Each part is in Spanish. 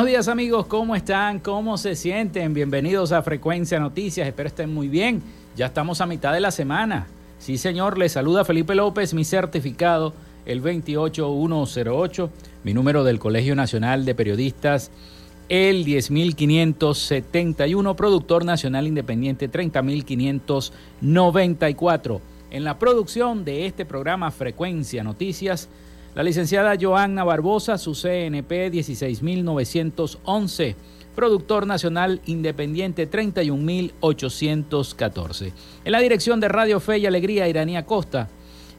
Buenos días amigos, ¿cómo están? ¿Cómo se sienten? Bienvenidos a Frecuencia Noticias, espero estén muy bien. Ya estamos a mitad de la semana. Sí señor, les saluda Felipe López, mi certificado el 28108, mi número del Colegio Nacional de Periodistas el 10571, productor nacional independiente 30594. En la producción de este programa Frecuencia Noticias, la licenciada Joanna Barbosa, su CNP 16911, productor nacional independiente 31814. En la dirección de Radio Fe y Alegría, Iranía Costa.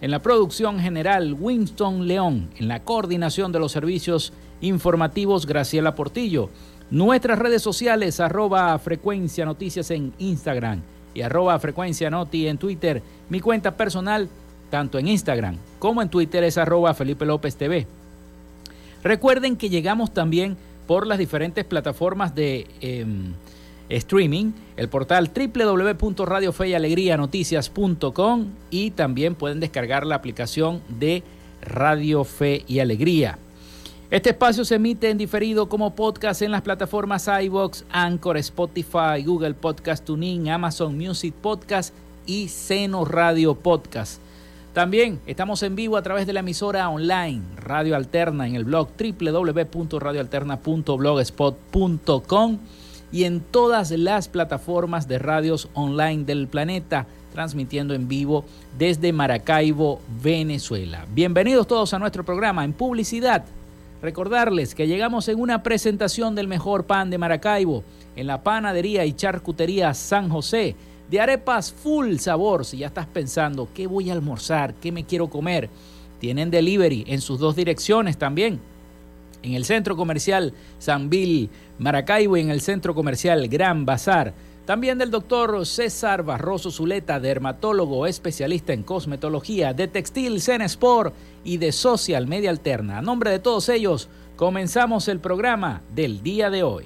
En la producción general, Winston León. En la coordinación de los servicios informativos, Graciela Portillo. Nuestras redes sociales, arroba frecuencia noticias en Instagram y arroba frecuencia noti en Twitter. Mi cuenta personal, tanto en Instagram como en Twitter es arroba Felipe López TV. Recuerden que llegamos también por las diferentes plataformas de em, streaming, el portal www.radiofeyalegrianoticias.com y también pueden descargar la aplicación de Radio Fe y Alegría. Este espacio se emite en diferido como podcast en las plataformas iBox, Anchor, Spotify, Google Podcast Tuning, Amazon Music Podcast y Seno Radio Podcast. También estamos en vivo a través de la emisora online Radio Alterna en el blog www.radioalterna.blogspot.com y en todas las plataformas de radios online del planeta, transmitiendo en vivo desde Maracaibo, Venezuela. Bienvenidos todos a nuestro programa en publicidad. Recordarles que llegamos en una presentación del mejor pan de Maracaibo en la panadería y charcutería San José de arepas full sabor. Si ya estás pensando, ¿qué voy a almorzar? ¿Qué me quiero comer? Tienen delivery en sus dos direcciones también. En el centro comercial San Bill Maracaibo y en el centro comercial Gran Bazar. También del doctor César Barroso Zuleta, dermatólogo especialista en cosmetología, de textil Sport y de social media alterna. A nombre de todos ellos, comenzamos el programa del día de hoy.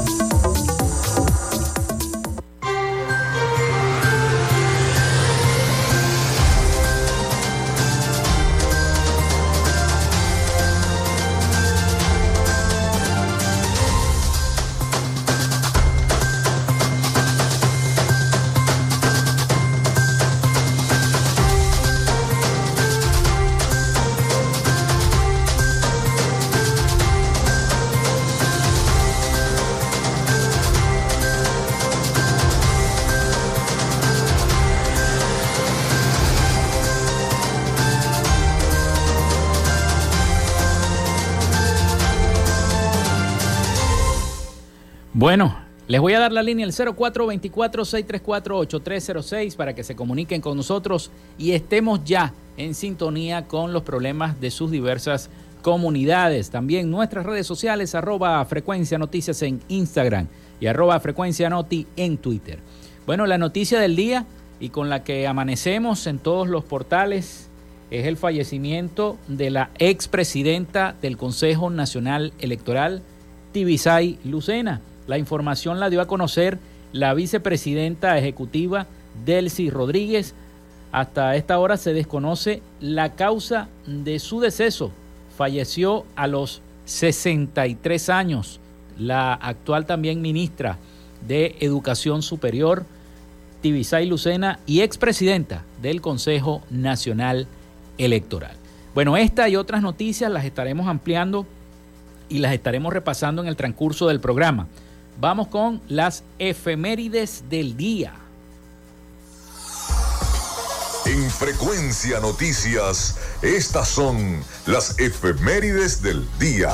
Bueno, les voy a dar la línea el 0424-634-8306 para que se comuniquen con nosotros y estemos ya en sintonía con los problemas de sus diversas comunidades. También nuestras redes sociales, arroba frecuencia noticias en Instagram y arroba frecuencia noti en Twitter. Bueno, la noticia del día y con la que amanecemos en todos los portales es el fallecimiento de la expresidenta del Consejo Nacional Electoral, Tibisay Lucena. La información la dio a conocer la vicepresidenta ejecutiva Delcy Rodríguez. Hasta esta hora se desconoce la causa de su deceso. Falleció a los 63 años. La actual también ministra de Educación Superior, Tibisay Lucena, y expresidenta del Consejo Nacional Electoral. Bueno, esta y otras noticias las estaremos ampliando y las estaremos repasando en el transcurso del programa. Vamos con las efemérides del día. En Frecuencia Noticias, estas son las efemérides del día.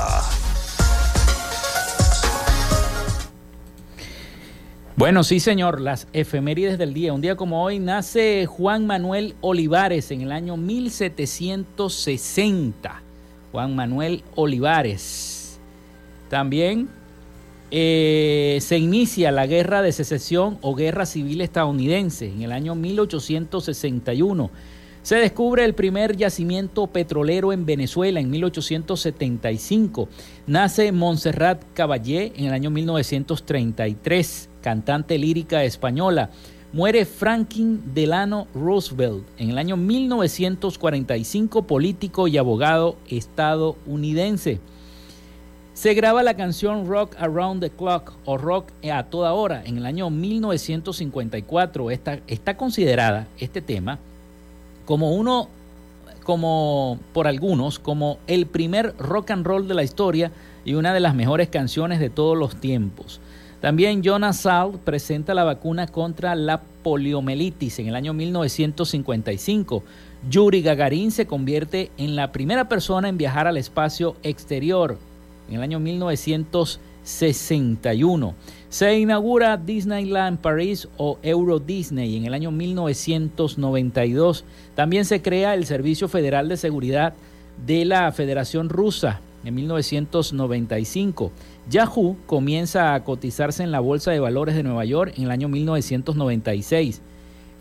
Bueno, sí, señor, las efemérides del día. Un día como hoy nace Juan Manuel Olivares en el año 1760. Juan Manuel Olivares. También eh, se inicia la guerra de secesión o guerra civil estadounidense en el año 1861. Se descubre el primer yacimiento petrolero en Venezuela en 1875. Nace Montserrat Caballé en el año 1933, cantante lírica española. Muere Franklin Delano Roosevelt en el año 1945, político y abogado estadounidense. Se graba la canción Rock Around the Clock o Rock a toda hora en el año 1954. Está, está considerada este tema como uno como por algunos como el primer rock and roll de la historia y una de las mejores canciones de todos los tiempos. También Jonas Salk presenta la vacuna contra la poliomielitis en el año 1955. Yuri Gagarin se convierte en la primera persona en viajar al espacio exterior en el año 1961. Se inaugura Disneyland Paris o Euro Disney en el año 1992. También se crea el Servicio Federal de Seguridad de la Federación Rusa en 1995. Yahoo comienza a cotizarse en la Bolsa de Valores de Nueva York en el año 1996.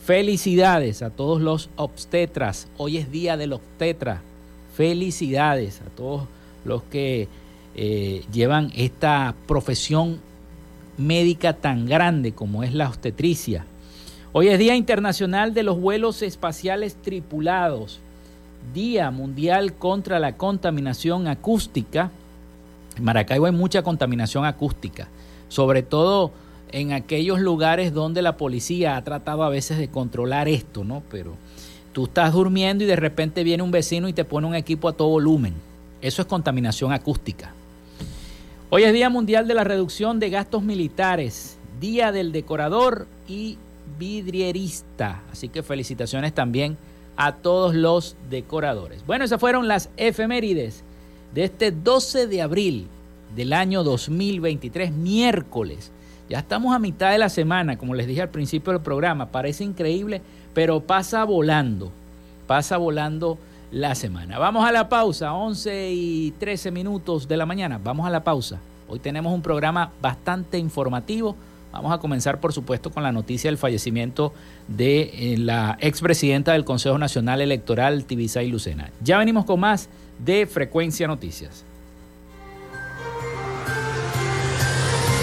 Felicidades a todos los obstetras. Hoy es día del obstetra. Felicidades a todos los que eh, llevan esta profesión médica tan grande como es la obstetricia. Hoy es Día Internacional de los Vuelos Espaciales Tripulados, Día Mundial contra la Contaminación Acústica. En Maracaibo hay mucha contaminación acústica, sobre todo en aquellos lugares donde la policía ha tratado a veces de controlar esto, ¿no? Pero tú estás durmiendo y de repente viene un vecino y te pone un equipo a todo volumen. Eso es contaminación acústica. Hoy es Día Mundial de la Reducción de Gastos Militares, Día del Decorador y Vidrierista. Así que felicitaciones también a todos los decoradores. Bueno, esas fueron las efemérides de este 12 de abril del año 2023, miércoles. Ya estamos a mitad de la semana, como les dije al principio del programa. Parece increíble, pero pasa volando. Pasa volando la semana. Vamos a la pausa, 11 y 13 minutos de la mañana. Vamos a la pausa. Hoy tenemos un programa bastante informativo. Vamos a comenzar, por supuesto, con la noticia del fallecimiento de eh, la expresidenta del Consejo Nacional Electoral, Tibisay Lucena. Ya venimos con más de Frecuencia Noticias.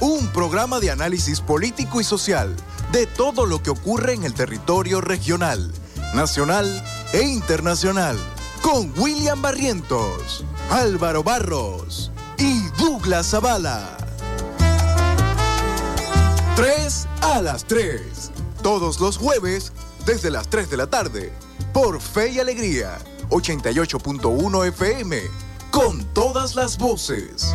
un programa de análisis político y social de todo lo que ocurre en el territorio regional, nacional e internacional, con William Barrientos, Álvaro Barros y Douglas Zavala. 3 a las 3, todos los jueves desde las 3 de la tarde, por Fe y Alegría, 88.1 FM, con todas las voces.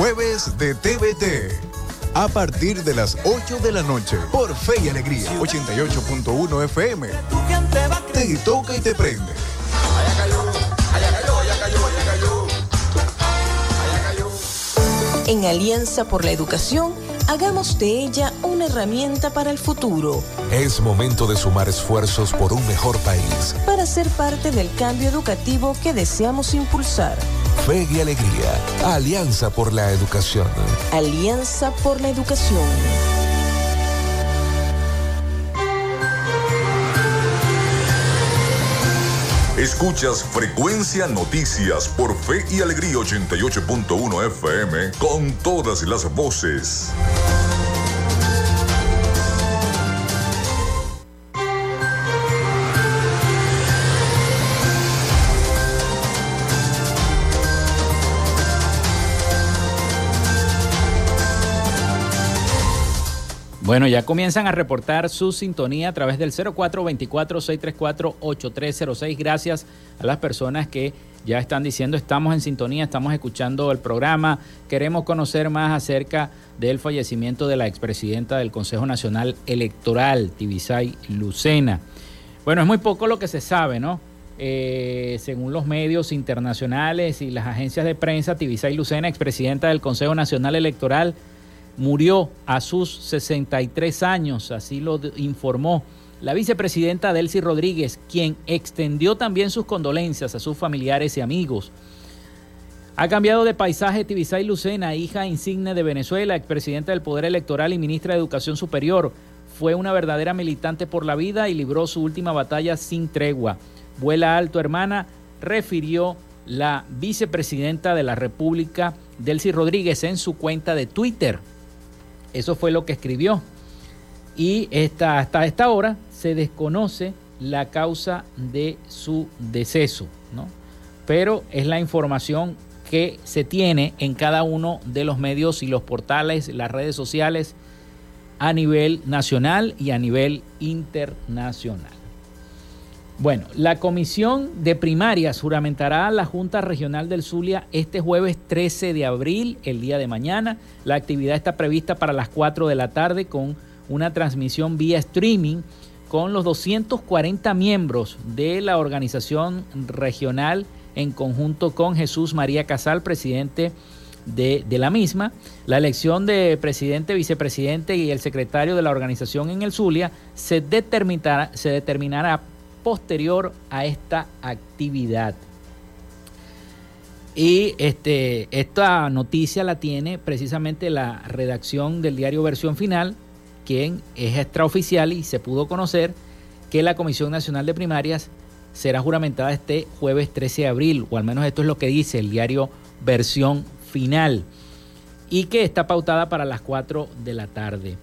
jueves de TVT. A partir de las 8 de la noche, por Fe y Alegría, 88.1 FM. Te toca y te prende. En Alianza por la Educación, hagamos de ella una herramienta para el futuro. Es momento de sumar esfuerzos por un mejor país. Para ser parte del cambio educativo que deseamos impulsar. Fe y Alegría. Alianza por la Educación. Alianza por la Educación. Escuchas Frecuencia Noticias por Fe y Alegría 88.1 FM con todas las voces. Bueno, ya comienzan a reportar su sintonía a través del 0424-634-8306. Gracias a las personas que ya están diciendo estamos en sintonía, estamos escuchando el programa, queremos conocer más acerca del fallecimiento de la expresidenta del Consejo Nacional Electoral, Tibisay Lucena. Bueno, es muy poco lo que se sabe, ¿no? Eh, según los medios internacionales y las agencias de prensa, Tibisay Lucena, expresidenta del Consejo Nacional Electoral, murió a sus 63 años, así lo informó la vicepresidenta Delcy Rodríguez, quien extendió también sus condolencias a sus familiares y amigos. Ha cambiado de paisaje Tibisay Lucena, hija insigne de Venezuela, expresidenta del Poder Electoral y ministra de Educación Superior. Fue una verdadera militante por la vida y libró su última batalla sin tregua. Vuela alto, hermana, refirió la vicepresidenta de la República, Delcy Rodríguez, en su cuenta de Twitter. Eso fue lo que escribió. Y hasta esta hora se desconoce la causa de su deceso, ¿no? Pero es la información que se tiene en cada uno de los medios y los portales, las redes sociales a nivel nacional y a nivel internacional. Bueno, la comisión de primarias juramentará la Junta Regional del Zulia este jueves 13 de abril, el día de mañana. La actividad está prevista para las 4 de la tarde con una transmisión vía streaming con los 240 miembros de la organización regional en conjunto con Jesús María Casal, presidente de, la misma. La elección de presidente, vicepresidente y el secretario de la organización en el Zulia se determinará, se determinará posterior a esta actividad. Y este, esta noticia la tiene precisamente la redacción del diario Versión Final, quien es extraoficial y se pudo conocer que la Comisión Nacional de Primarias será juramentada este jueves 13 de abril, o al menos esto es lo que dice el diario versión final, y que está pautada para las 4 de la tarde.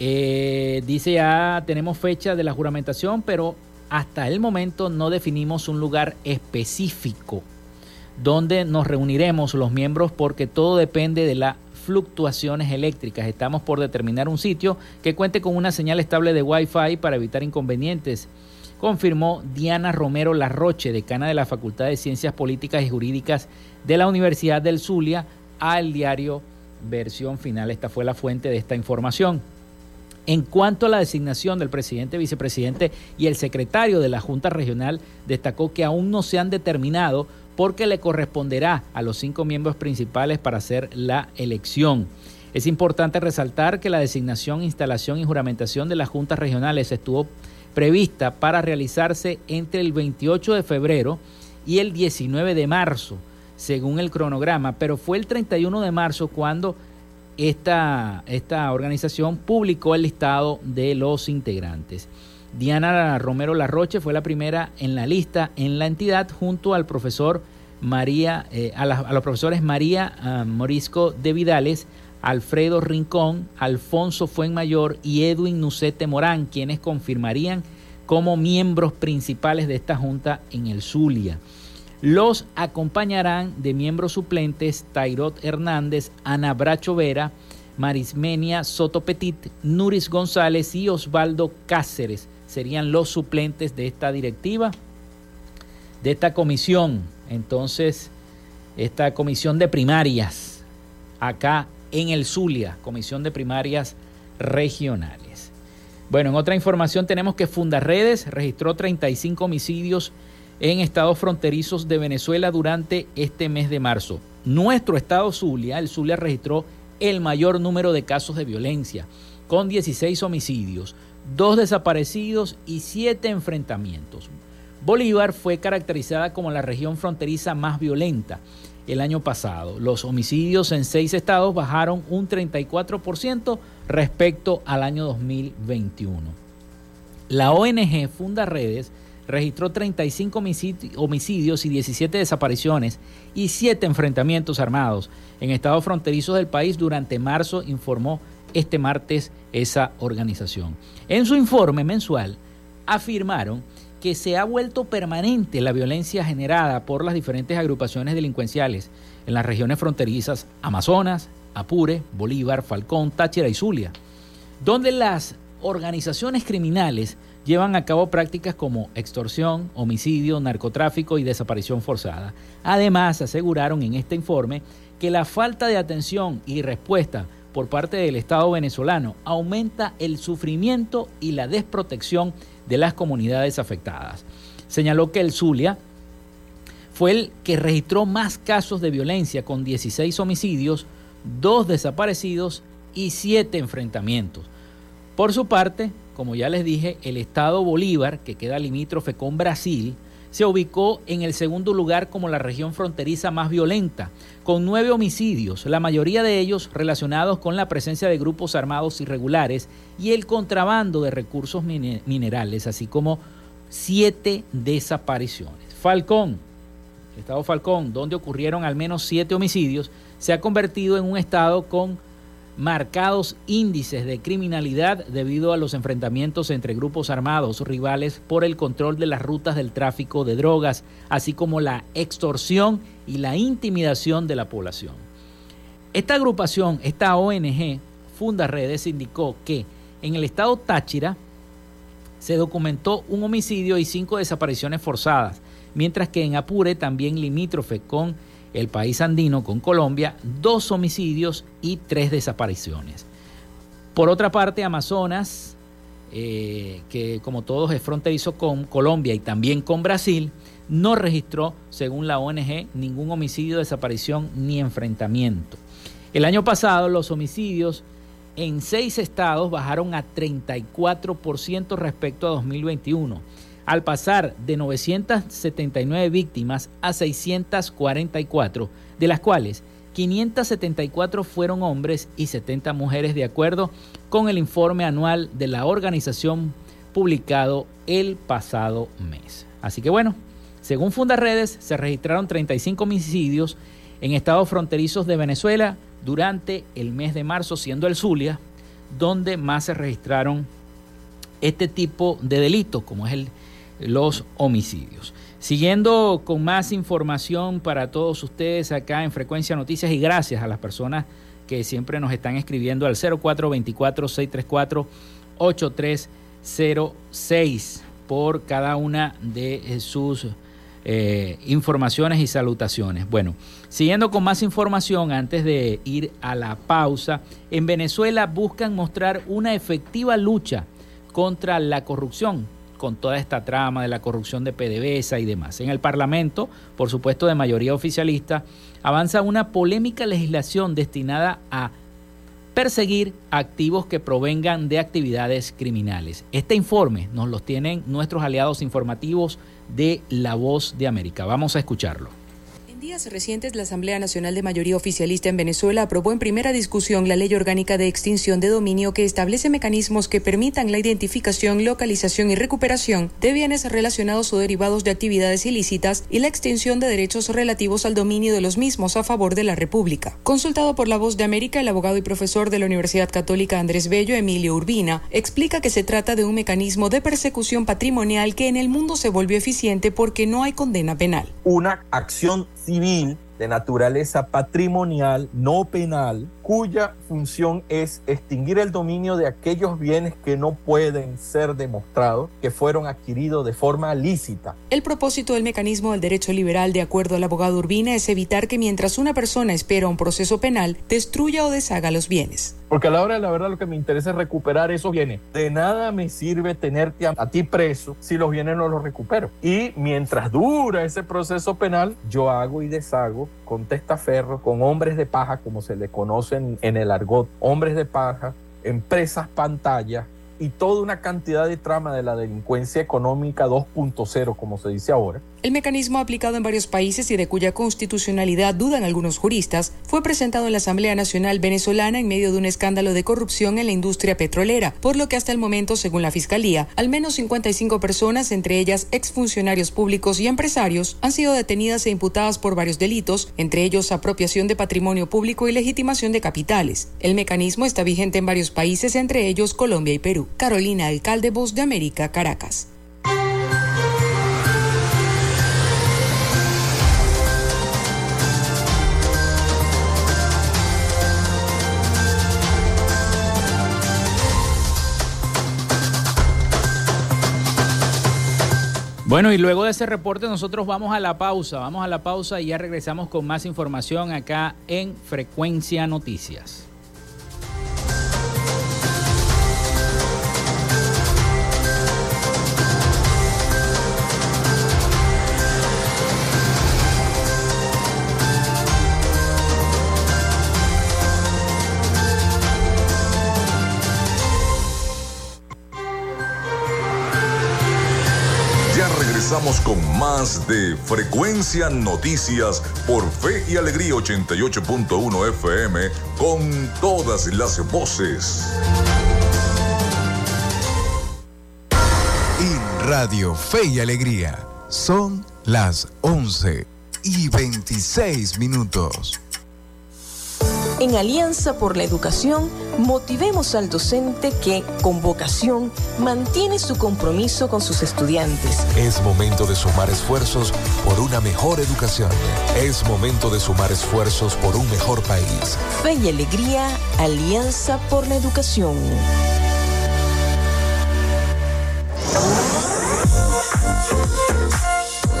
Eh, dice ya tenemos fecha de la juramentación, pero hasta el momento no definimos un lugar específico donde nos reuniremos los miembros porque todo depende de la fluctuaciones eléctricas. Estamos por determinar un sitio que cuente con una señal estable de Wi-Fi para evitar inconvenientes, confirmó Diana Romero Larroche, decana de la Facultad de Ciencias Políticas y Jurídicas de la Universidad del Zulia, al diario Versión Final. Esta fue la fuente de esta información. En cuanto a la designación del presidente, vicepresidente y el secretario de la Junta Regional, destacó que aún no se han determinado porque le corresponderá a los cinco miembros principales para hacer la elección. Es importante resaltar que la designación, instalación y juramentación de las juntas regionales estuvo prevista para realizarse entre el 28 de febrero y el 19 de marzo, según el cronograma, pero fue el 31 de marzo cuando esta, esta organización publicó el listado de los integrantes. Diana Romero Larroche fue la primera en la lista en la entidad junto al profesor María, eh, a, los profesores María ah, Morisco de Vidales, Alfredo Rincón, Alfonso Fuenmayor y Edwin Nucete Morán, quienes confirmarían como miembros principales de esta junta en el Zulia. Los acompañarán de miembros suplentes Tairot Hernández, Ana Bracho Vera, Marismenia Soto Petit, Nuris González y Osvaldo Cáceres serían los suplentes de esta directiva, de esta comisión. Entonces, esta comisión de primarias, acá en el Zulia, comisión de primarias regionales. Bueno, en otra información tenemos que Fundarredes registró 35 homicidios en estados fronterizos de Venezuela durante este mes de marzo. Nuestro estado Zulia, el Zulia registró el mayor número de casos de violencia, con 16 homicidios, dos desaparecidos y siete enfrentamientos. Bolívar fue caracterizada como la región fronteriza más violenta el año pasado. Los homicidios en seis estados bajaron un 34% respecto al año 2021. La ONG Funda Redes registró 35 homicidios y 17 desapariciones y 7 enfrentamientos armados en estados fronterizos del país durante marzo, informó este martes esa organización. En su informe mensual afirmaron que se ha vuelto permanente la violencia generada por las diferentes agrupaciones delincuenciales en las regiones fronterizas Amazonas, Apure, Bolívar, Falcón, Táchira y Zulia. donde las organizaciones criminales llevan a cabo prácticas como extorsión, homicidio, narcotráfico y desaparición forzada. Además, aseguraron en este informe que la falta de atención y respuesta por parte del Estado venezolano aumenta el sufrimiento y la desprotección de las comunidades afectadas. Señaló que el Zulia fue el que registró más casos de violencia con 16 homicidios, dos desaparecidos y siete enfrentamientos. Por su parte, como ya les dije, el estado Bolívar, que queda limítrofe con Brasil, se ubicó en el segundo lugar como la región fronteriza más violenta, con nueve homicidios, la mayoría de ellos relacionados con la presencia de grupos armados irregulares y el contrabando de recursos minerales, así como siete desapariciones. Falcón, el estado Falcón, donde ocurrieron al menos siete homicidios, se ha convertido en un estado con marcados índices de criminalidad debido a los enfrentamientos entre grupos armados rivales por el control de las rutas del tráfico de drogas, así como la extorsión y la intimidación de la población. Esta agrupación, esta ONG, Funda Redes, indicó que en el estado Táchira se documentó un homicidio y cinco desapariciones forzadas, mientras que en Apure, también limítrofe con el país andino con Colombia, dos homicidios y tres desapariciones. Por otra parte, Amazonas, eh, que como todos es fronterizo con Colombia y también con Brasil, no registró, según la ONG, ningún homicidio, desaparición ni enfrentamiento. El año pasado los homicidios en seis estados bajaron a 34% respecto a 2021 al pasar de 979 víctimas a 644, de las cuales 574 fueron hombres y 70 mujeres, de acuerdo con el informe anual de la organización publicado el pasado mes. Así que bueno, según Fundaredes, se registraron 35 homicidios en estados fronterizos de Venezuela durante el mes de marzo, siendo el Zulia donde más se registraron este tipo de delitos, como es el los homicidios. Siguiendo con más información para todos ustedes acá en Frecuencia Noticias y gracias a las personas que siempre nos están escribiendo al 0424-634-8306 por cada una de sus eh, informaciones y salutaciones. Bueno, siguiendo con más información antes de ir a la pausa, en Venezuela buscan mostrar una efectiva lucha contra la corrupción con toda esta trama de la corrupción de PDVSA y demás. En el Parlamento, por supuesto de mayoría oficialista, avanza una polémica legislación destinada a perseguir activos que provengan de actividades criminales. Este informe nos lo tienen nuestros aliados informativos de La Voz de América. Vamos a escucharlo. En días recientes, la Asamblea Nacional de Mayoría Oficialista en Venezuela aprobó en primera discusión la Ley Orgánica de Extinción de Dominio que establece mecanismos que permitan la identificación, localización y recuperación de bienes relacionados o derivados de actividades ilícitas y la extinción de derechos relativos al dominio de los mismos a favor de la República. Consultado por La Voz de América, el abogado y profesor de la Universidad Católica Andrés Bello, Emilio Urbina, explica que se trata de un mecanismo de persecución patrimonial que en el mundo se volvió eficiente porque no hay condena penal. Una acción civil de naturaleza patrimonial, no penal, cuya función es extinguir el dominio de aquellos bienes que no pueden ser demostrados que fueron adquiridos de forma lícita. El propósito del mecanismo del derecho liberal, de acuerdo al abogado Urbina, es evitar que mientras una persona espera un proceso penal, destruya o deshaga los bienes. Porque a la hora de la verdad lo que me interesa es recuperar esos bienes. De nada me sirve tenerte a, a ti preso si los bienes no los recupero. Y mientras dura ese proceso penal, yo hago y deshago con testaferro, con hombres de paja, como se le conoce en, el argot, hombres de paja, empresas pantalla y toda una cantidad de trama de la delincuencia económica 2.0, como se dice ahora, el mecanismo aplicado en varios países y de cuya constitucionalidad dudan algunos juristas fue presentado en la Asamblea Nacional venezolana en medio de un escándalo de corrupción en la industria petrolera, por lo que hasta el momento, según la Fiscalía, al menos 55 personas, entre ellas exfuncionarios públicos y empresarios, han sido detenidas e imputadas por varios delitos, entre ellos apropiación de patrimonio público y legitimación de capitales. El mecanismo está vigente en varios países, entre ellos Colombia y Perú. Carolina Alcalde, Voz de América, Caracas. Bueno, y luego de ese reporte nosotros vamos a la pausa, vamos a la pausa y ya regresamos con más información acá en Frecuencia Noticias. Regresamos con más de Frecuencia Noticias por Fe y Alegría 88.1 FM con todas las voces. En Radio Fe y Alegría son las 11 y 26 minutos. En Alianza por la Educación, motivemos al docente que, con vocación, mantiene su compromiso con sus estudiantes. Es momento de sumar esfuerzos por una mejor educación. Es momento de sumar esfuerzos por un mejor país. Fe y alegría, Alianza por la Educación.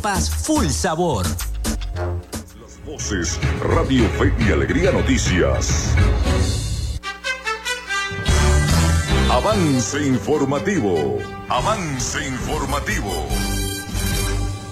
arepas full sabor. Las voces, Radio Fe y Alegría Noticias. Avance informativo. Avance informativo.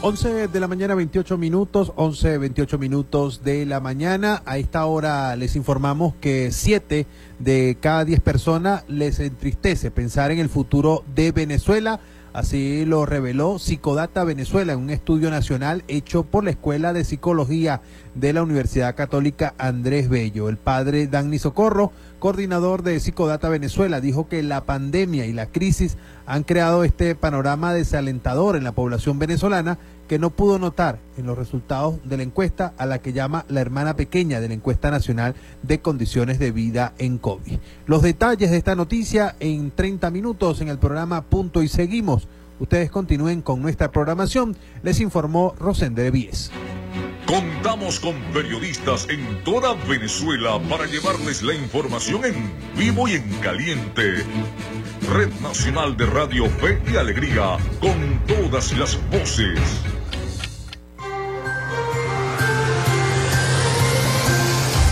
11 de la mañana, 28 minutos, 11, 28 minutos de la mañana. A esta hora les informamos que 7 de cada 10 personas les entristece pensar en el futuro de Venezuela. Así lo reveló Psicodata Venezuela en un estudio nacional hecho por la Escuela de Psicología de la Universidad Católica Andrés Bello. El padre Danny Socorro, coordinador de Psicodata Venezuela, dijo que la pandemia y la crisis han creado este panorama desalentador en la población venezolana que no pudo notar en los resultados de la encuesta a la que llama la hermana pequeña de la encuesta nacional de condiciones de vida en COVID. Los detalles de esta noticia en 30 minutos en el programa Punto y Seguimos. Ustedes continúen con nuestra programación, les informó Rosende Víez. Contamos con periodistas en toda Venezuela para llevarles la información en vivo y en caliente. Red Nacional de Radio Fe y Alegría, con todas las voces.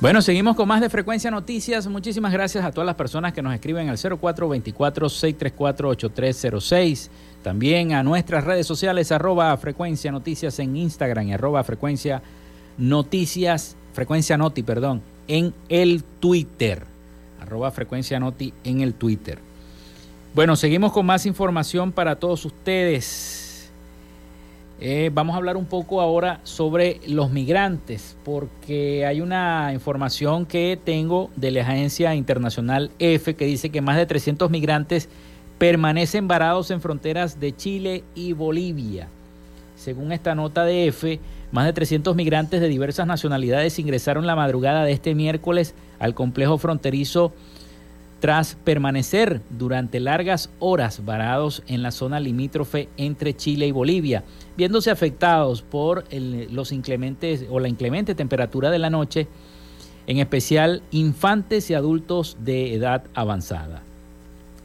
Bueno, seguimos con más de Frecuencia Noticias. Muchísimas gracias a todas las personas que nos escriben al 0424-634-8306. También a nuestras redes sociales, arroba Frecuencia Noticias en Instagram y arroba Frecuencia Noticias, Frecuencia Noti, perdón, en el Twitter. Arroba Frecuencia Noti en el Twitter. Bueno, seguimos con más información para todos ustedes. Eh, vamos a hablar un poco ahora sobre los migrantes, porque hay una información que tengo de la agencia internacional EFE que dice que más de 300 migrantes permanecen varados en fronteras de Chile y Bolivia. Según esta nota de EFE, más de 300 migrantes de diversas nacionalidades ingresaron la madrugada de este miércoles al complejo fronterizo tras permanecer durante largas horas varados en la zona limítrofe entre Chile y Bolivia, viéndose afectados por los inclementes o la inclemente temperatura de la noche, en especial infantes y adultos de edad avanzada.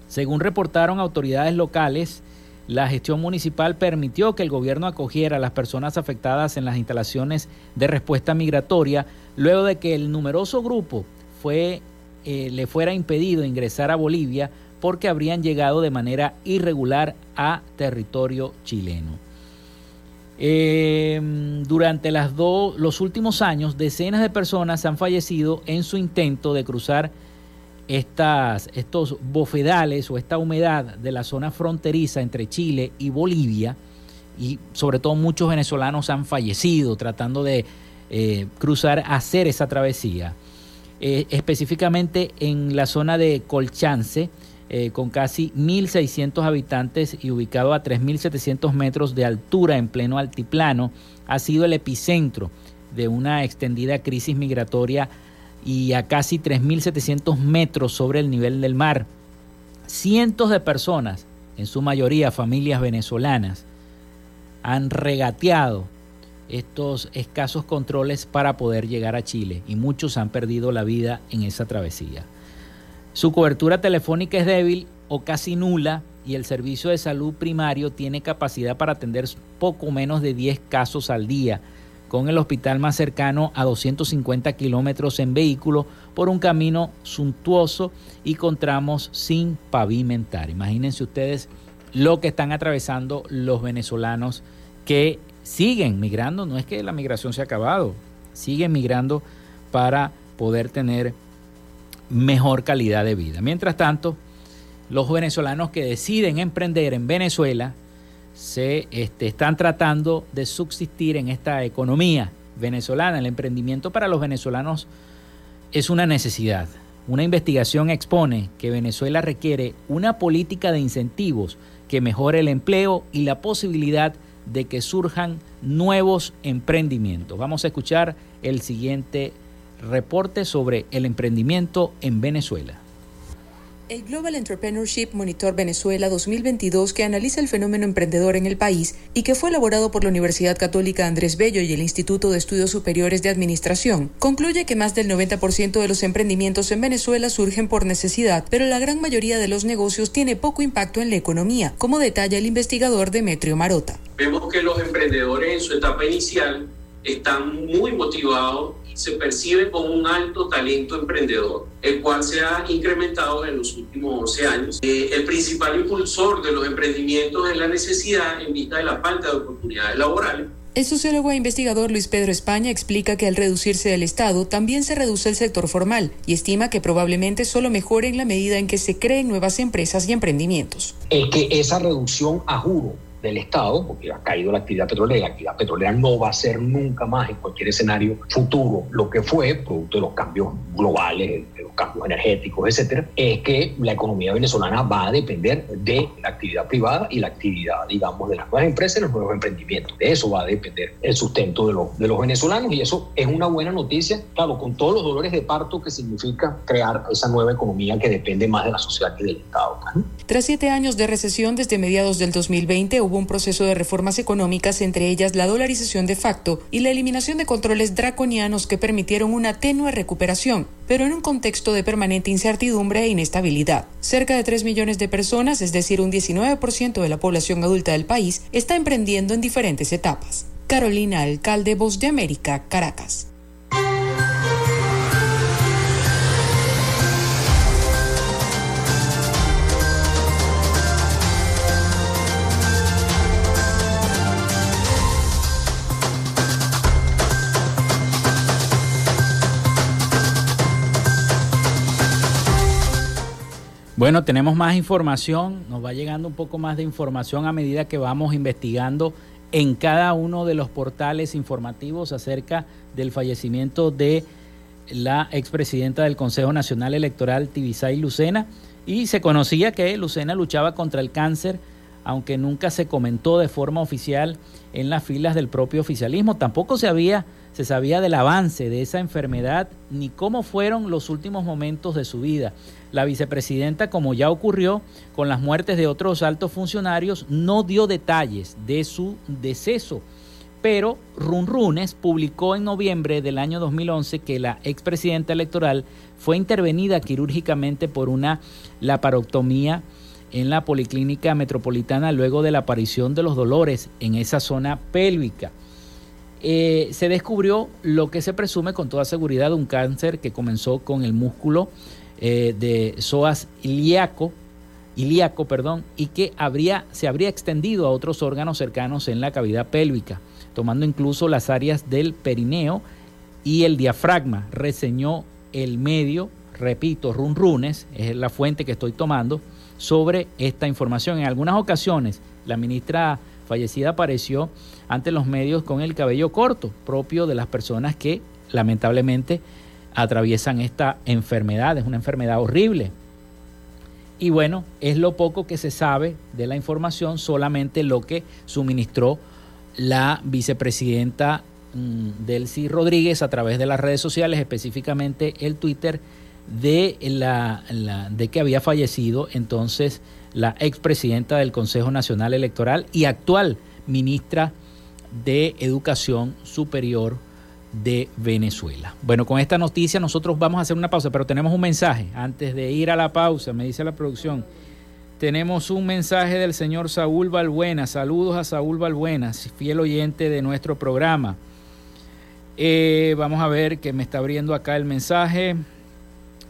Según reportaron autoridades locales, la gestión municipal permitió que el gobierno acogiera a las personas afectadas en las instalaciones de respuesta migratoria luego de que el numeroso grupo fue eh, le fuera impedido ingresar a Bolivia porque habrían llegado de manera irregular a territorio chileno. Em, durante las los últimos años, decenas de personas han fallecido en su intento de cruzar estas, estos bofedales o esta humedad de la zona fronteriza entre Chile y Bolivia. Y sobre todo muchos venezolanos han fallecido tratando de eh, cruzar, hacer esa travesía. Eh, específicamente en la zona de Colchance, eh, con casi 1.600 habitantes y ubicado a 3.700 metros de altura en pleno altiplano, ha sido el epicentro de una extendida crisis migratoria y a casi 3.700 metros sobre el nivel del mar. Cientos de personas, en su mayoría familias venezolanas, han regateado estos escasos controles para poder llegar a Chile y muchos han perdido la vida en esa travesía. Su cobertura telefónica es débil o casi nula y el servicio de salud primario tiene capacidad para atender poco menos de 10 casos al día, con el hospital más cercano a 250 kilómetros en vehículo por un camino suntuoso y con tramos sin pavimentar. Imagínense ustedes lo que están atravesando los venezolanos que siguen migrando, no es que la migración se ha acabado, siguen migrando para poder tener mejor calidad de vida. Mientras tanto, los venezolanos que deciden emprender en Venezuela se este, están tratando de subsistir en esta economía venezolana. El emprendimiento para los venezolanos es una necesidad. Una investigación expone que Venezuela requiere una política de incentivos que mejore el empleo y la posibilidad de que surjan nuevos emprendimientos. Vamos a escuchar el siguiente reporte sobre el emprendimiento en Venezuela. El Global Entrepreneurship Monitor Venezuela 2022, que analiza el fenómeno emprendedor en el país y que fue elaborado por la Universidad Católica Andrés Bello y el Instituto de Estudios Superiores de Administración, concluye que más del 90% de los emprendimientos en Venezuela surgen por necesidad, pero la gran mayoría de los negocios tiene poco impacto en la economía, como detalla el investigador Demetrio Marota. Vemos que los emprendedores en su etapa inicial están muy motivados se percibe como un alto talento emprendedor, el cual se ha incrementado en los últimos 11 años. Eh, el principal impulsor de los emprendimientos es la necesidad en vista de la falta de oportunidades laborales el sociólogo e investigador Luis Pedro España explica que al reducirse el Estado también se reduce el sector formal y estima que probablemente solo mejore en la medida en que se creen nuevas empresas y emprendimientos. Es que esa reducción a juro del Estado, porque ha caído la actividad petrolera, la actividad petrolera no va a ser nunca más en cualquier escenario futuro lo que fue, producto de los cambios globales, cambios energéticos, etcétera, es que la economía venezolana va a depender de la actividad privada y la actividad, digamos, de las nuevas empresas y los nuevos emprendimientos. De eso va a depender el sustento de los, de los venezolanos y eso es una buena noticia, claro, con todos los dolores de parto que significa crear esa nueva economía que depende más de la sociedad que del Estado. Tras siete años de recesión desde mediados del 2020 hubo un proceso de reformas económicas, entre ellas la dolarización de facto y la eliminación de controles draconianos que permitieron una tenue recuperación, pero en un contexto de permanente incertidumbre e inestabilidad. Cerca de 3 millones de personas, es decir, un 19% de la población adulta del país, está emprendiendo en diferentes etapas. Carolina Alcalde, Voz de América, Caracas. Bueno, tenemos más información, nos va llegando un poco más de información a medida que vamos investigando en cada uno de los portales informativos acerca del fallecimiento de la expresidenta del Consejo Nacional Electoral, Tibisay Lucena, y se conocía que Lucena luchaba contra el cáncer, aunque nunca se comentó de forma oficial en las filas del propio oficialismo, tampoco se había se sabía del avance de esa enfermedad ni cómo fueron los últimos momentos de su vida. La vicepresidenta, como ya ocurrió con las muertes de otros altos funcionarios, no dio detalles de su deceso. Pero Runrunes publicó en noviembre del año 2011 que la expresidenta electoral fue intervenida quirúrgicamente por una laparoctomía en la Policlínica Metropolitana luego de la aparición de los dolores en esa zona pélvica. Eh, se descubrió lo que se presume con toda seguridad un cáncer que comenzó con el músculo eh, de psoas ilíaco, ilíaco perdón, y que habría, se habría extendido a otros órganos cercanos en la cavidad pélvica, tomando incluso las áreas del perineo y el diafragma, reseñó el medio, repito, Runrunes, es la fuente que estoy tomando, sobre esta información. En algunas ocasiones, la ministra fallecida apareció ante los medios con el cabello corto, propio de las personas que lamentablemente atraviesan esta enfermedad. Es una enfermedad horrible. Y bueno, es lo poco que se sabe de la información, solamente lo que suministró la vicepresidenta mm, Delcy Rodríguez a través de las redes sociales, específicamente el Twitter, de, la, de que había fallecido entonces la expresidenta del Consejo Nacional Electoral y actual ministra de Educación Superior de Venezuela. Bueno, con esta noticia nosotros vamos a hacer una pausa, pero tenemos un mensaje. Antes de ir a la pausa, me dice la producción, tenemos un mensaje del señor Saúl Balbuena. Saludos a Saúl Balbuena, fiel oyente de nuestro programa. Eh, vamos a ver que me está abriendo acá el mensaje.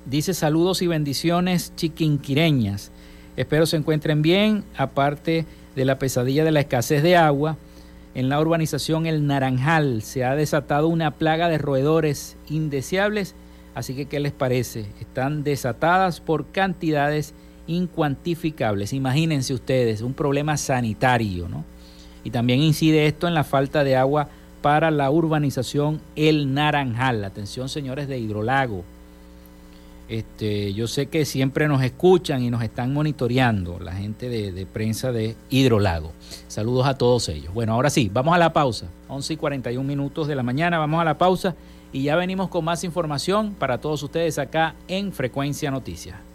Dice saludos y bendiciones chiquinquireñas. Espero se encuentren bien, aparte de la pesadilla de la escasez de agua. En la urbanización El Naranjal se ha desatado una plaga de roedores indeseables, así que ¿qué les parece? Están desatadas por cantidades incuantificables. Imagínense ustedes, un problema sanitario, ¿no? Y también incide esto en la falta de agua para la urbanización El Naranjal. Atención, señores de Hidrolago. Este, yo sé que siempre nos escuchan y nos están monitoreando la gente de, prensa de Hidrolago. Saludos a todos ellos. Bueno, ahora sí, vamos a la pausa. 11 y 41 minutos de la mañana, vamos a la pausa y ya venimos con más información para todos ustedes acá en Frecuencia Noticias.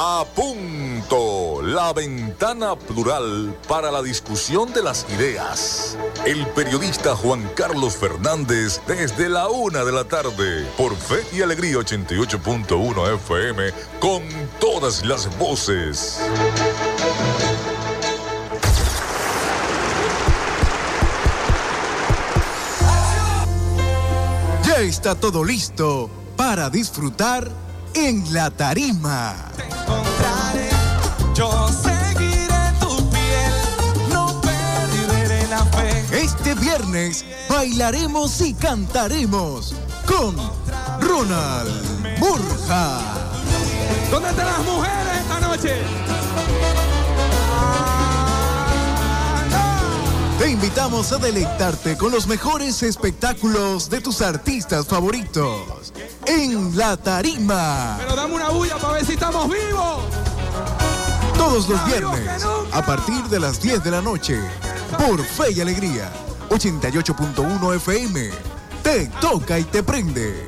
A punto, la ventana plural para la discusión de las ideas. El periodista Juan Carlos Fernández desde la una de la tarde por Fe y Alegría 88.1 FM con todas las voces. Ya está todo listo para disfrutar en la tarima. Viernes bailaremos y cantaremos con Ronald Borja. ¿Dónde están las mujeres esta noche? Te invitamos a deleitarte con los mejores espectáculos de tus artistas favoritos en la tarima. Pero dame una bulla para ver si estamos vivos. Todos los viernes, a partir de las 10 de la noche, por Fe y Alegría, 88.1 FM. Te toca y te prende.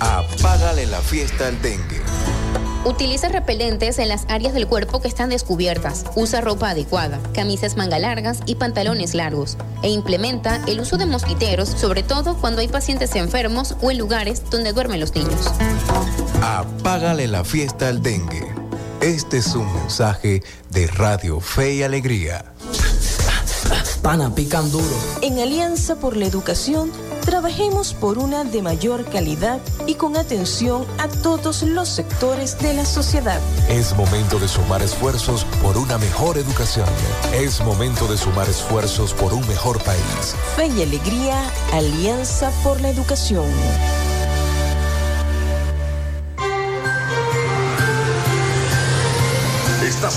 Apágale la fiesta al dengue. Utiliza repelentes en las áreas del cuerpo que están descubiertas. Usa ropa adecuada, camisas manga largas y pantalones largos. E implementa el uso de mosquiteros, sobre todo cuando hay pacientes enfermos o en lugares donde duermen los niños. Apágale la fiesta al dengue. Este es un mensaje de Radio Fe y Alegría. Pana, pican duro. En Alianza por la Educación, trabajemos por una de mayor calidad y con atención a todos los sectores de la sociedad. Es momento de sumar esfuerzos por una mejor educación. Es momento de sumar esfuerzos por un mejor país. Fe y Alegría, Alianza por la Educación.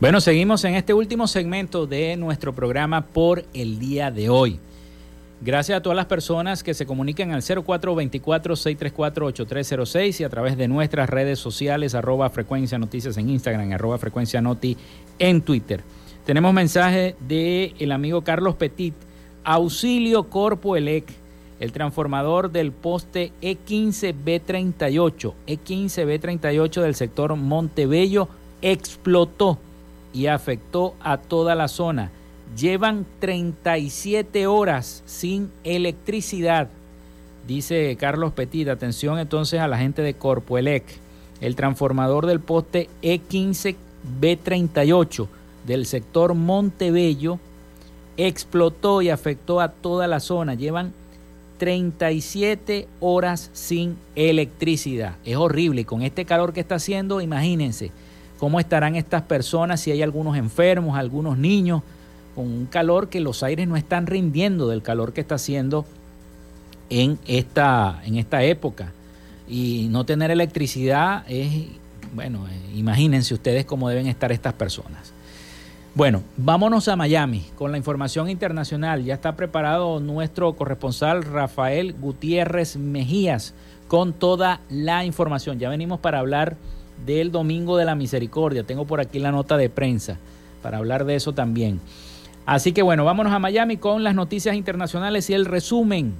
Bueno, seguimos en este último segmento de nuestro programa por el día de hoy. Gracias a todas las personas que se comunican al 0424-634-8306 y a través de nuestras redes sociales, arroba frecuencia noticias en Instagram, arroba frecuencia noti en Twitter. Tenemos mensaje del el amigo Carlos Petit, auxilio Corpo Elec, el transformador del poste E15B38, E15B38 del sector Montebello explotó y afectó a toda la zona. Llevan 37 horas sin electricidad, dice Carlos Petit. Atención entonces a la gente de Corpoelec. El transformador del poste E15B38 del sector Montebello explotó y afectó a toda la zona. Llevan 37 horas sin electricidad. Es horrible. Con este calor que está haciendo, imagínense cómo estarán estas personas, si hay algunos enfermos, algunos niños, con un calor que los aires no están rindiendo del calor que está haciendo en esta, en esta época. y no tener electricidad es, bueno, eh, imagínense ustedes cómo deben estar estas personas. Bueno, vámonos a Miami con la información internacional. Ya está preparado nuestro corresponsal Rafael Gutiérrez Mejías con toda la información. Ya venimos para hablar del Domingo de la Misericordia. Tengo por aquí la nota de prensa para hablar de eso también. Así que bueno, vámonos a Miami con las noticias internacionales y el resumen,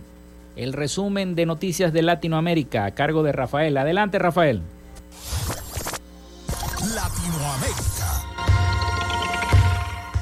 el resumen de noticias de Latinoamérica a cargo de Rafael. Adelante, Rafael. Latinoamérica.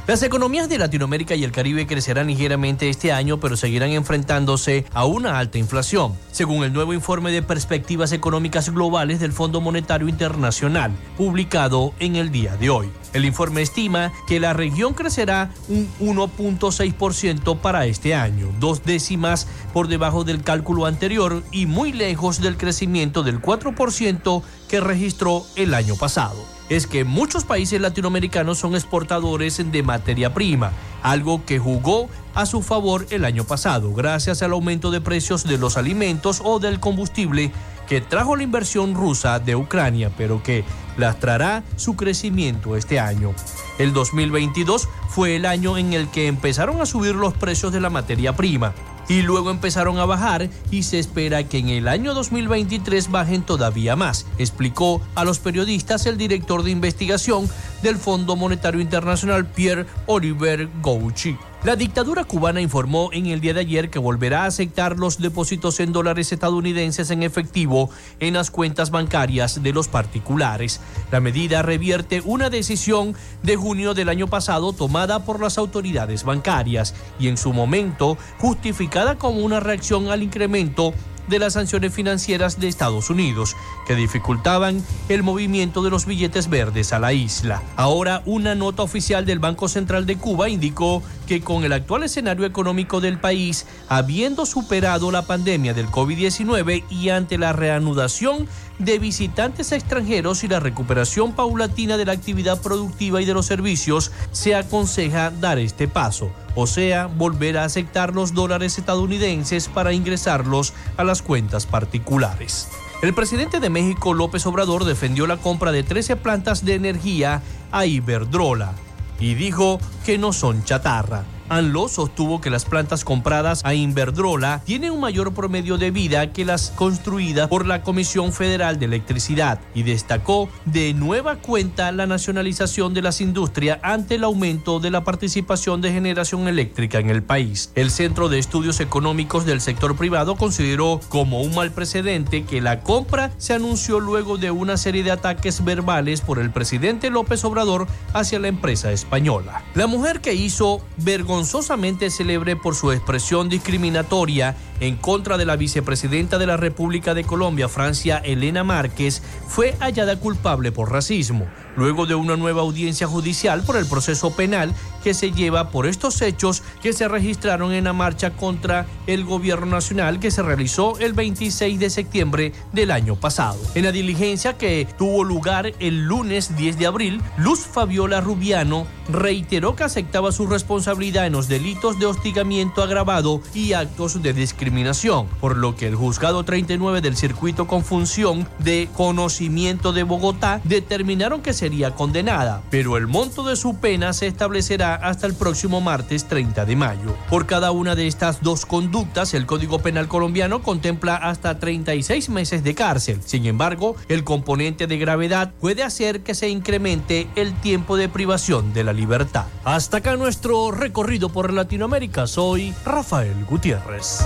Las economías de Latinoamérica y el Caribe crecerán ligeramente este año, pero seguirán enfrentándose a una alta inflación, según el nuevo informe de perspectivas económicas globales del Fondo Monetario Internacional, publicado en el día de hoy. El informe estima que la región crecerá un 1.6% para este año, dos décimas por debajo del cálculo anterior y muy lejos del crecimiento del 4% que registró el año pasado es que muchos países latinoamericanos son exportadores de materia prima, algo que jugó a su favor el año pasado gracias al aumento de precios de los alimentos o del combustible que trajo la inversión rusa de Ucrania, pero que lastrará su crecimiento este año. El 2022 fue el año en el que empezaron a subir los precios de la materia prima y luego empezaron a bajar y se espera que en el año 2023 bajen todavía más, explicó a los periodistas el director de investigación del Fondo Monetario Internacional Pierre Oliver Gouchi. La dictadura cubana informó en el día de ayer que volverá a aceptar los depósitos en dólares estadounidenses en efectivo en las cuentas bancarias de los particulares. La medida revierte una decisión de junio del año pasado tomada por las autoridades bancarias y en su momento justificada como una reacción al incremento de las sanciones financieras de Estados Unidos, que dificultaban el movimiento de los billetes verdes a la isla. Ahora, una nota oficial del Banco Central de Cuba indicó que con el actual escenario económico del país, habiendo superado la pandemia del COVID-19 y ante la reanudación de visitantes extranjeros y la recuperación paulatina de la actividad productiva y de los servicios, se aconseja dar este paso, o sea, volver a aceptar los dólares estadounidenses para ingresarlos a las cuentas particulares. El presidente de México, López Obrador, defendió la compra de 13 plantas de energía a Iberdrola y dijo que no son chatarra. ANLO sostuvo que las plantas compradas a Inverdrola tienen un mayor promedio de vida que las construidas por la Comisión Federal de Electricidad y destacó de nueva cuenta la nacionalización de las industrias ante el aumento de la participación de generación eléctrica en el país. El Centro de Estudios Económicos del Sector Privado consideró como un mal precedente que la compra se anunció luego de una serie de ataques verbales por el presidente López Obrador hacia la empresa española. La mujer que hizo vergonzosa vergonzosamente célebre por su expresión discriminatoria en contra de la vicepresidenta de la República de Colombia, Francia Elena Márquez, fue hallada culpable por racismo, luego de una nueva audiencia judicial por el proceso penal que se lleva por estos hechos que se registraron en la marcha contra el gobierno nacional que se realizó el 26 de septiembre del año pasado. En la diligencia que tuvo lugar el lunes 10 de abril, Luz Fabiola Rubiano reiteró que aceptaba su responsabilidad en los delitos de hostigamiento agravado y actos de discriminación, por lo que el juzgado 39 del circuito con función de conocimiento de Bogotá determinaron que sería condenada, pero el monto de su pena se establecerá hasta el próximo martes 30 de mayo. Por cada una de estas dos conductas, el Código Penal colombiano contempla hasta 36 meses de cárcel. Sin embargo, el componente de gravedad puede hacer que se incremente el tiempo de privación de la libertad. Hasta acá nuestro recorrido por Latinoamérica. Soy Rafael Gutiérrez.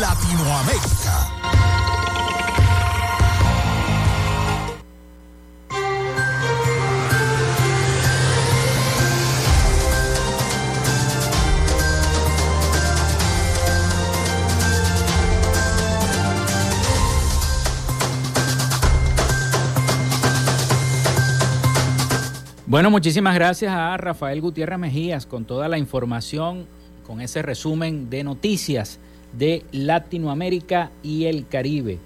Latinoamérica. Bueno, muchísimas gracias a Rafael Gutiérrez Mejías con toda la información, con ese resumen de noticias de Latinoamérica y el Caribe.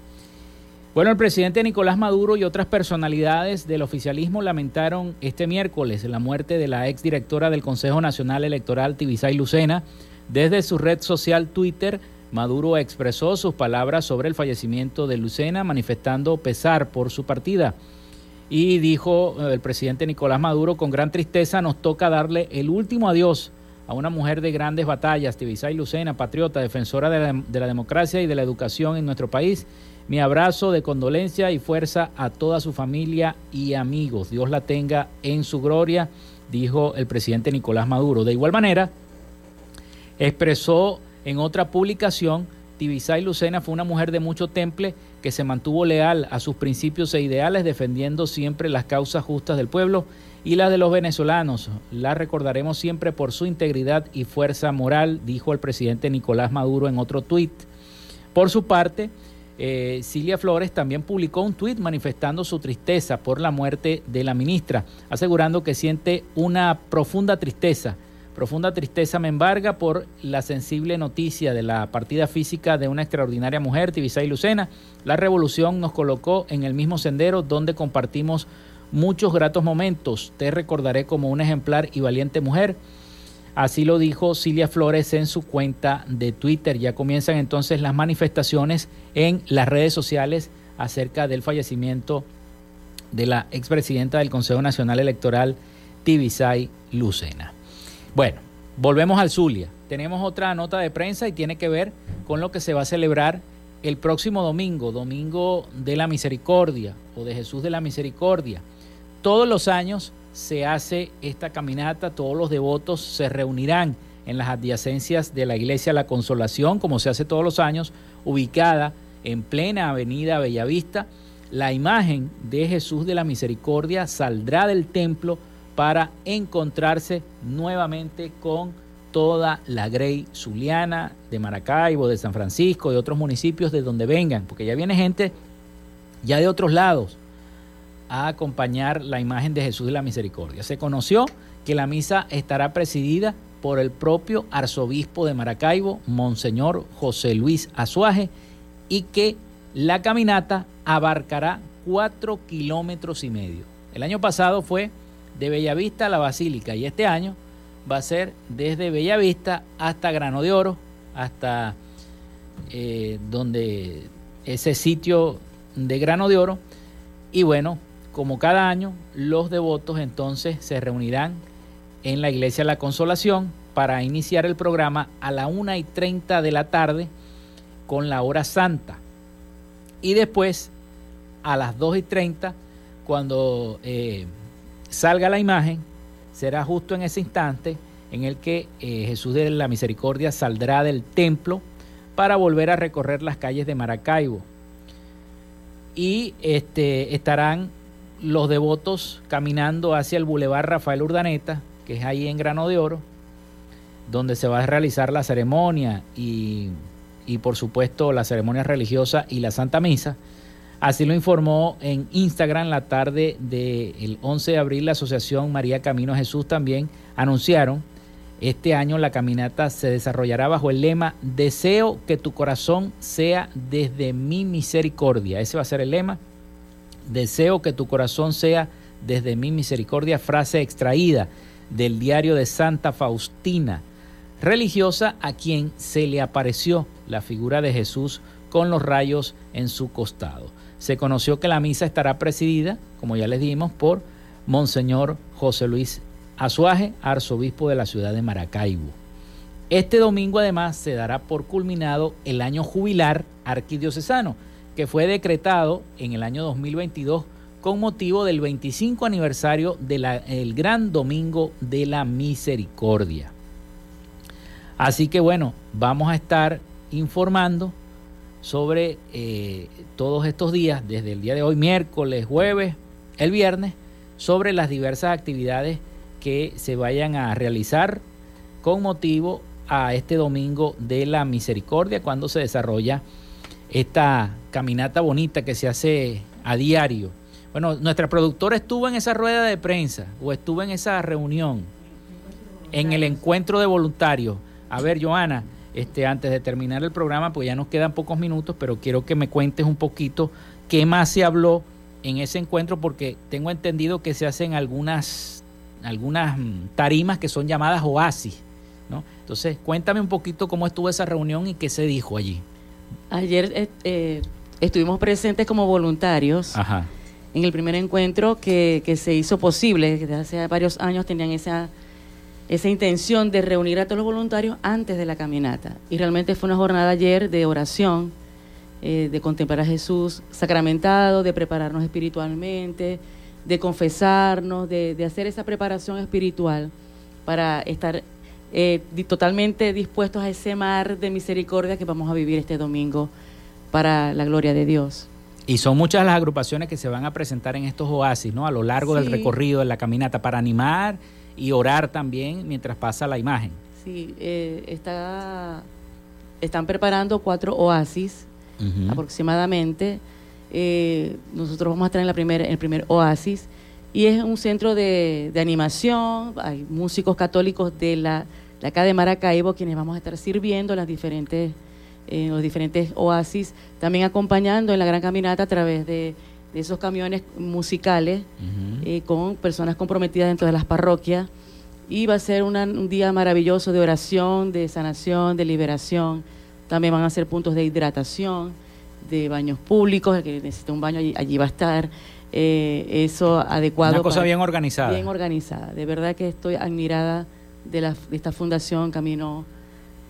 Bueno, el presidente Nicolás Maduro y otras personalidades del oficialismo lamentaron este miércoles la muerte de la exdirectora del Consejo Nacional Electoral, Tibisay Lucena. Desde su red social Twitter Maduro expresó sus palabras sobre el fallecimiento de Lucena, manifestando pesar por su partida. Y dijo eh, el presidente Nicolás Maduro, con gran tristeza nos toca darle el último adiós a una mujer de grandes batallas, Tibisay Lucena, patriota, defensora de la, de la democracia y de la educación en nuestro país. Mi abrazo de condolencia y fuerza a toda su familia y amigos. Dios la tenga en su gloria, dijo el presidente Nicolás Maduro. De igual manera, expresó en otra publicación, Tibisay Lucena fue una mujer de mucho temple que se mantuvo leal a sus principios e ideales, defendiendo siempre las causas justas del pueblo y las de los venezolanos. La recordaremos siempre por su integridad y fuerza moral, dijo el presidente Nicolás Maduro en otro tuit. Por su parte, eh, Cilia Flores también publicó un tuit manifestando su tristeza por la muerte de la ministra, asegurando que siente una profunda tristeza. Profunda tristeza me embarga por la sensible noticia de la partida física de una extraordinaria mujer, Tibisay Lucena. La revolución nos colocó en el mismo sendero donde compartimos muchos gratos momentos. Te recordaré como una ejemplar y valiente mujer. Así lo dijo Cilia Flores en su cuenta de Twitter. Ya comienzan entonces las manifestaciones en las redes sociales acerca del fallecimiento de la expresidenta del Consejo Nacional Electoral, Tibisay Lucena. Bueno, volvemos al Zulia. Tenemos otra nota de prensa y tiene que ver con lo que se va a celebrar el próximo domingo, Domingo de la Misericordia o de Jesús de la Misericordia. Todos los años se hace esta caminata, todos los devotos se reunirán en las adyacencias de la iglesia La Consolación, como se hace todos los años, ubicada en plena avenida Bellavista. La imagen de Jesús de la Misericordia saldrá del templo para encontrarse nuevamente con toda la Grey Zuliana de Maracaibo, de San Francisco, de otros municipios de donde vengan, porque ya viene gente ya de otros lados a acompañar la imagen de Jesús de la Misericordia. Se conoció que la misa estará presidida por el propio arzobispo de Maracaibo, Monseñor José Luis Azuaje, y que la caminata abarcará cuatro kilómetros y medio. El año pasado fue de Bellavista a la Basílica y este año va a ser desde Bellavista hasta Grano de Oro, hasta eh, donde ese sitio de Grano de Oro. Y bueno, como cada año, los devotos entonces se reunirán en la iglesia La Consolación para iniciar el programa a la 1 y 30 de la tarde con la hora santa. Y después a las 2 y 30, cuando eh, salga la imagen, será justo en ese instante en el que eh, Jesús de la Misericordia saldrá del templo para volver a recorrer las calles de Maracaibo. Y este, estarán los devotos caminando hacia el Boulevard Rafael Urdaneta, que es ahí en Grano de Oro, donde se va a realizar la ceremonia y, y por supuesto la ceremonia religiosa y la Santa Misa. Así lo informó en Instagram la tarde del 11 de abril la Asociación María Camino Jesús también anunciaron este año la caminata se desarrollará bajo el lema Deseo que tu corazón sea desde mi misericordia. Ese va a ser el lema. Deseo que tu corazón sea desde mi misericordia, frase extraída del diario de Santa Faustina, religiosa a quien se le apareció la figura de Jesús con los rayos en su costado. Se conoció que la misa estará presidida, como ya les dimos, por Monseñor José Luis Azuaje, arzobispo de la ciudad de Maracaibo. Este domingo además se dará por culminado el año jubilar arquidiocesano, que fue decretado en el año 2022 con motivo del 25 aniversario del Gran Domingo de la Misericordia. Así que bueno, vamos a estar informando sobre eh, todos estos días, desde el día de hoy, miércoles, jueves, el viernes, sobre las diversas actividades que se vayan a realizar con motivo a este domingo de la misericordia, cuando se desarrolla esta caminata bonita que se hace a diario. Bueno, nuestra productora estuvo en esa rueda de prensa o estuvo en esa reunión, en el encuentro de voluntarios. A ver, Joana, este, antes de terminar el programa, pues ya nos quedan pocos minutos, pero quiero que me cuentes un poquito qué más se habló en ese encuentro, porque tengo entendido que se hacen algunas, algunas mm, tarimas que son llamadas oasis, ¿no? Entonces, cuéntame un poquito cómo estuvo esa reunión y qué se dijo allí. Ayer eh, eh, estuvimos presentes como voluntarios Ajá. en el primer encuentro que, que se hizo posible, que desde hace varios años tenían esa, esa intención de reunir a todos los voluntarios antes de la caminata. Y realmente fue una jornada ayer de oración, eh, de contemplar a Jesús sacramentado, de prepararnos espiritualmente, de confesarnos, de, de hacer esa preparación espiritual para estar eh, totalmente dispuestos a ese mar de misericordia que vamos a vivir este domingo para la gloria de Dios. Y son muchas las agrupaciones que se van a presentar en estos oasis, ¿no? A lo largo del recorrido de la caminata para animar y orar también mientras pasa la imagen. Sí, eh, está, están preparando cuatro oasis aproximadamente. Eh, nosotros vamos a estar en la primera, el primer oasis y es un centro de, de animación. Hay músicos católicos de la de acá de Maracaibo quienes vamos a estar sirviendo las diferentes en los diferentes oasis, también acompañando en la gran caminata a través de, de esos camiones musicales eh, con personas comprometidas dentro de las parroquias. Y va a ser una- un día maravilloso de oración, de sanación, de liberación. También van a ser puntos de hidratación, de baños públicos, el que necesita un baño allí, allí va a estar. Eh, eso adecuado. Una cosa para- bien organizada. Bien organizada. De verdad que estoy admirada de, la, de esta fundación Camino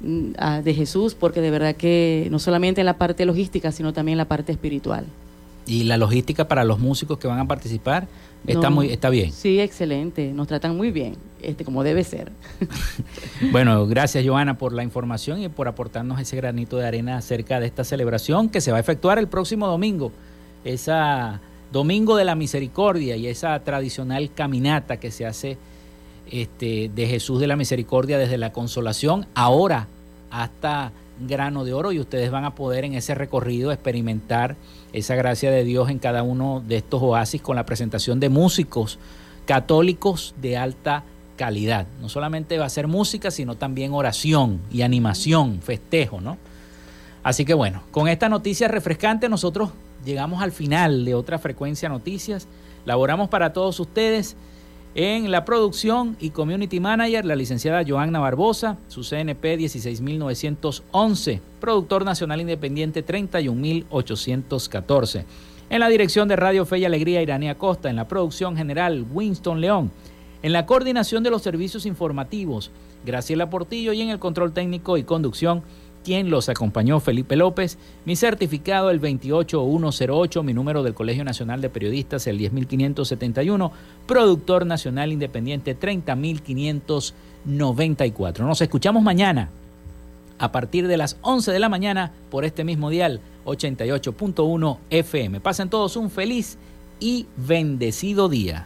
mm, a- de Jesús, porque de verdad que no solamente en la parte logística, sino también en la parte espiritual. Y la logística para los músicos que van a participar está No, muy está bien. Sí, excelente. Nos tratan muy bien, este, como debe ser. Bueno, gracias Joana por la información y por aportarnos ese granito de arena acerca de esta celebración que se va a efectuar el próximo domingo. Esa Domingo de la Misericordia y esa tradicional caminata que se hace este, de Jesús de la Misericordia desde la consolación ahora hasta grano de oro y ustedes van a poder en ese recorrido experimentar esa gracia de Dios en cada uno de estos oasis con la presentación de músicos católicos de alta calidad. No solamente va a ser música, sino también oración y animación, festejo, ¿no? Así que bueno, con esta noticia refrescante nosotros llegamos al final de otra frecuencia noticias. Laboramos para todos ustedes en la producción y community manager, la licenciada Joanna Barbosa, su CNP 16911, productor nacional independiente 31814. En la dirección de Radio Fe y Alegría, Iranía Costa, en la producción general, Winston León. En la coordinación de los servicios informativos, Graciela Portillo y en el control técnico y conducción, quien los acompañó, Felipe López. Mi certificado, el 28108, mi número del Colegio Nacional de Periodistas, el 10571, productor nacional independiente, 30594. Nos escuchamos mañana a partir de las 11 de la mañana por este mismo dial 88.1 FM. Pasen todos un feliz y bendecido día.